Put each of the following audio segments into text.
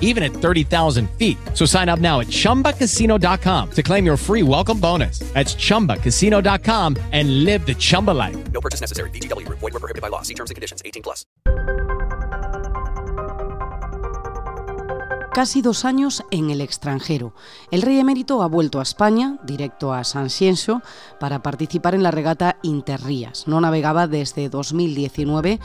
even at 30,000 feet. So sign up now at ChumbaCasino.com to claim your free welcome bonus. That's ChumbaCasino.com and live the Chumba life. No purchase necessary. VGW. Void were prohibited by law. See terms and conditions. 18 plus. Casi dos años en el extranjero. El rey emérito ha vuelto a España, directo a San Ciencio, para participar en la regata Interrías. No navegaba desde 2019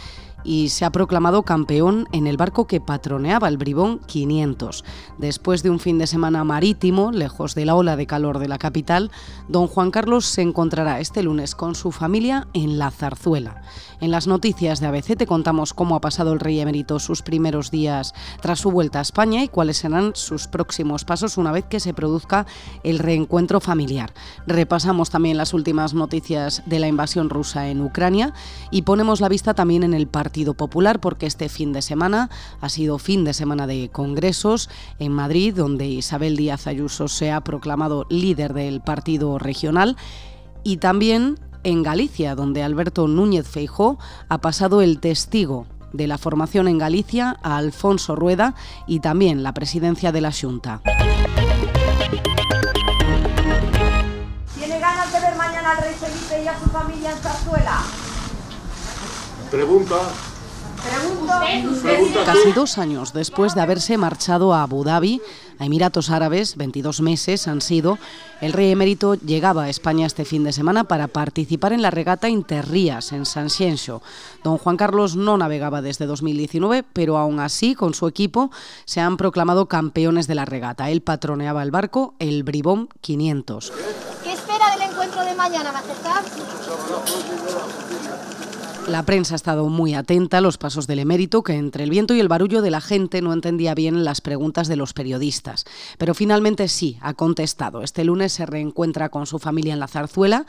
y se ha proclamado campeón en el barco que patroneaba el Bribón 500. Después de un fin de semana marítimo, lejos de la ola de calor de la capital, don Juan Carlos se encontrará este lunes con su familia en La Zarzuela. En las noticias de ABC te contamos cómo ha pasado el rey emérito sus primeros días tras su vuelta a España y cuáles serán sus próximos pasos una vez que se produzca el reencuentro familiar. Repasamos también las últimas noticias de la invasión rusa en Ucrania y ponemos la vista también en el Partido Popular porque este fin de semana ha sido fin de semana de congresos en Madrid donde Isabel Díaz Ayuso se ha proclamado líder del partido regional y también en Galicia, donde Alberto Núñez Feijó ha pasado el testigo de la formación en Galicia a Alfonso Rueda y también la presidencia de la Junta. ¿Tiene ganas de ver mañana al rey Felipe y a su familia en Zarzuela? Pregunta. Casi dos años después de haberse marchado a Abu Dhabi, a Emiratos Árabes, 22 meses han sido, el rey emérito llegaba a España este fin de semana para participar en la regata Interrías en San Ciencio. Don Juan Carlos no navegaba desde 2019, pero aún así, con su equipo, se han proclamado campeones de la regata. Él patroneaba el barco, el Bribón 500. ¿Qué espera del encuentro de mañana, Majestad? La prensa ha estado muy atenta a los pasos del emérito, que entre el viento y el barullo de la gente no entendía bien las preguntas de los periodistas. Pero finalmente sí, ha contestado. Este lunes se reencuentra con su familia en la zarzuela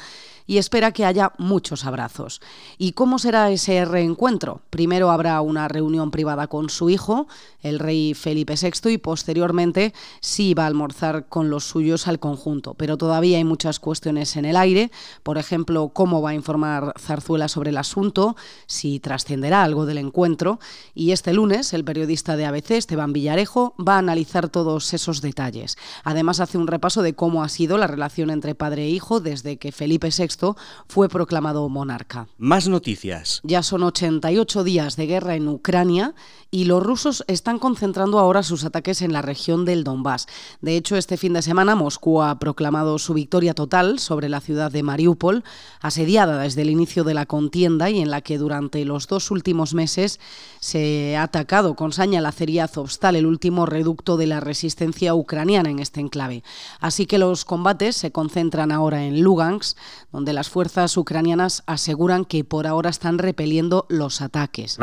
y espera que haya muchos abrazos. ¿Y cómo será ese reencuentro? Primero habrá una reunión privada con su hijo, el rey Felipe VI, y posteriormente sí va a almorzar con los suyos al conjunto. Pero todavía hay muchas cuestiones en el aire, por ejemplo, cómo va a informar Zarzuela sobre el asunto, si trascenderá algo del encuentro, y este lunes el periodista de ABC, Esteban Villarejo, va a analizar todos esos detalles. Además hace un repaso de cómo ha sido la relación entre padre e hijo desde que Felipe VI fue proclamado monarca. Más noticias. Ya son 88 días de guerra en Ucrania y los rusos están concentrando ahora sus ataques en la región del Donbass. De hecho, este fin de semana Moscú ha proclamado su victoria total sobre la ciudad de Mariupol, asediada desde el inicio de la contienda y en la que durante los dos últimos meses se ha atacado con saña la acería Azovstal, el último reducto de la resistencia ucraniana en este enclave. Así que los combates se concentran ahora en Lugansk, donde las fuerzas ucranianas aseguran que por ahora están repeliendo los ataques.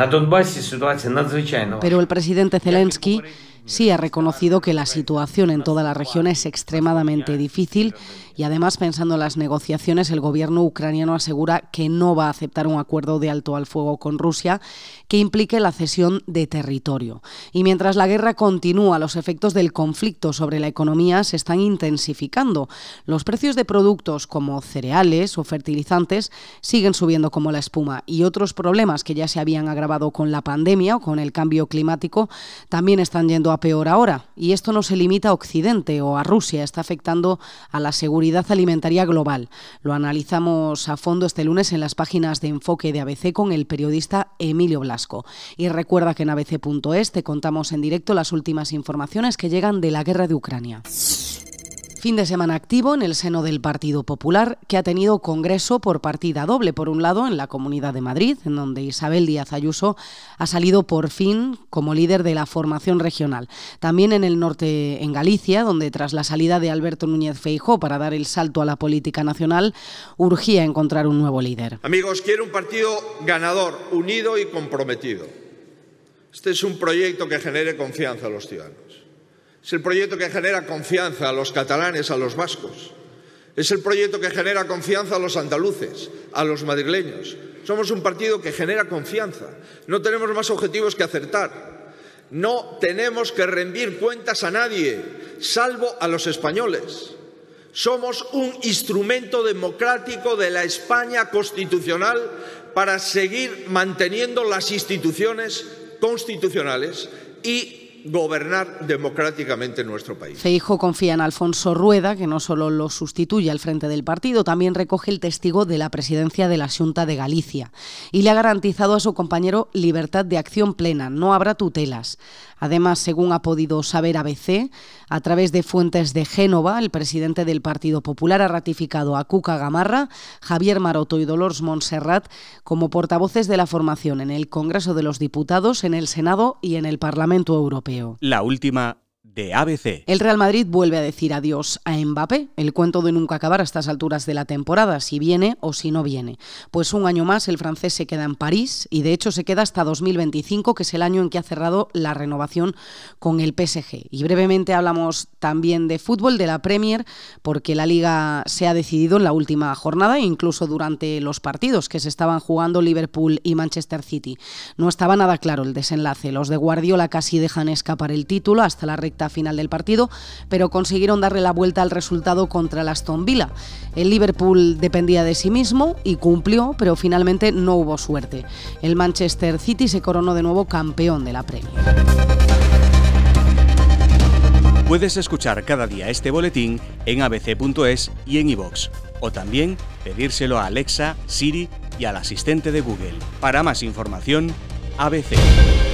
Pero el presidente Zelensky sí ha reconocido que la situación en toda la región es extremadamente difícil y además pensando en las negociaciones el gobierno ucraniano asegura que no va a aceptar un acuerdo de alto al fuego con Rusia que implique la cesión de territorio. Y mientras la guerra continúa, los efectos del conflicto sobre la economía se están intensificando. Los precios de productos como cereales o fertilizantes siguen subiendo como la espuma y otros problemas que ya se habían agravado con la pandemia o con el cambio climático también están yendo a peor ahora. Y esto no se limita a Occidente o a Rusia, está afectando a la seguridad alimentaria global. Lo analizamos a fondo este lunes en las páginas de enfoque de ABC con el periodista Emilio Blasco. Y recuerda que en abc.es te contamos en directo las últimas informaciones que llegan de la guerra de Ucrania. Fin de semana activo en el seno del Partido Popular, que ha tenido congreso por partida doble. Por un lado, en la Comunidad de Madrid, en donde Isabel Díaz Ayuso ha salido por fin como líder de la formación regional. También en el norte, en Galicia, donde tras la salida de Alberto Núñez Feijó para dar el salto a la política nacional, urgía encontrar un nuevo líder. Amigos, quiero un partido ganador, unido y comprometido. Este es un proyecto que genere confianza a los ciudadanos. Es el proyecto que genera confianza a los catalanes, a los vascos. Es el proyecto que genera confianza a los andaluces, a los madrileños. Somos un partido que genera confianza. No tenemos más objetivos que acertar. No tenemos que rendir cuentas a nadie, salvo a los españoles. Somos un instrumento democrático de la España constitucional para seguir manteniendo las instituciones constitucionales y gobernar democráticamente nuestro país. Feijo confía en Alfonso Rueda, que no solo lo sustituye al frente del partido, también recoge el testigo de la presidencia de la Junta de Galicia y le ha garantizado a su compañero libertad de acción plena, no habrá tutelas. Además, según ha podido saber ABC, a través de fuentes de Génova, el presidente del Partido Popular ha ratificado a Cuca Gamarra, Javier Maroto y Dolores Montserrat como portavoces de la formación en el Congreso de los Diputados, en el Senado y en el Parlamento Europeo. La última de ABC. El Real Madrid vuelve a decir adiós a Mbappé, el cuento de nunca acabar a estas alturas de la temporada, si viene o si no viene. Pues un año más el francés se queda en París y de hecho se queda hasta 2025, que es el año en que ha cerrado la renovación con el PSG. Y brevemente hablamos también de fútbol, de la Premier, porque la liga se ha decidido en la última jornada e incluso durante los partidos que se estaban jugando Liverpool y Manchester City. No estaba nada claro el desenlace. Los de Guardiola casi dejan escapar el título hasta la final del partido, pero consiguieron darle la vuelta al resultado contra el Aston Villa. El Liverpool dependía de sí mismo y cumplió, pero finalmente no hubo suerte. El Manchester City se coronó de nuevo campeón de la Premier. Puedes escuchar cada día este boletín en abc.es y en iVox, o también pedírselo a Alexa, Siri y al asistente de Google. Para más información, ABC.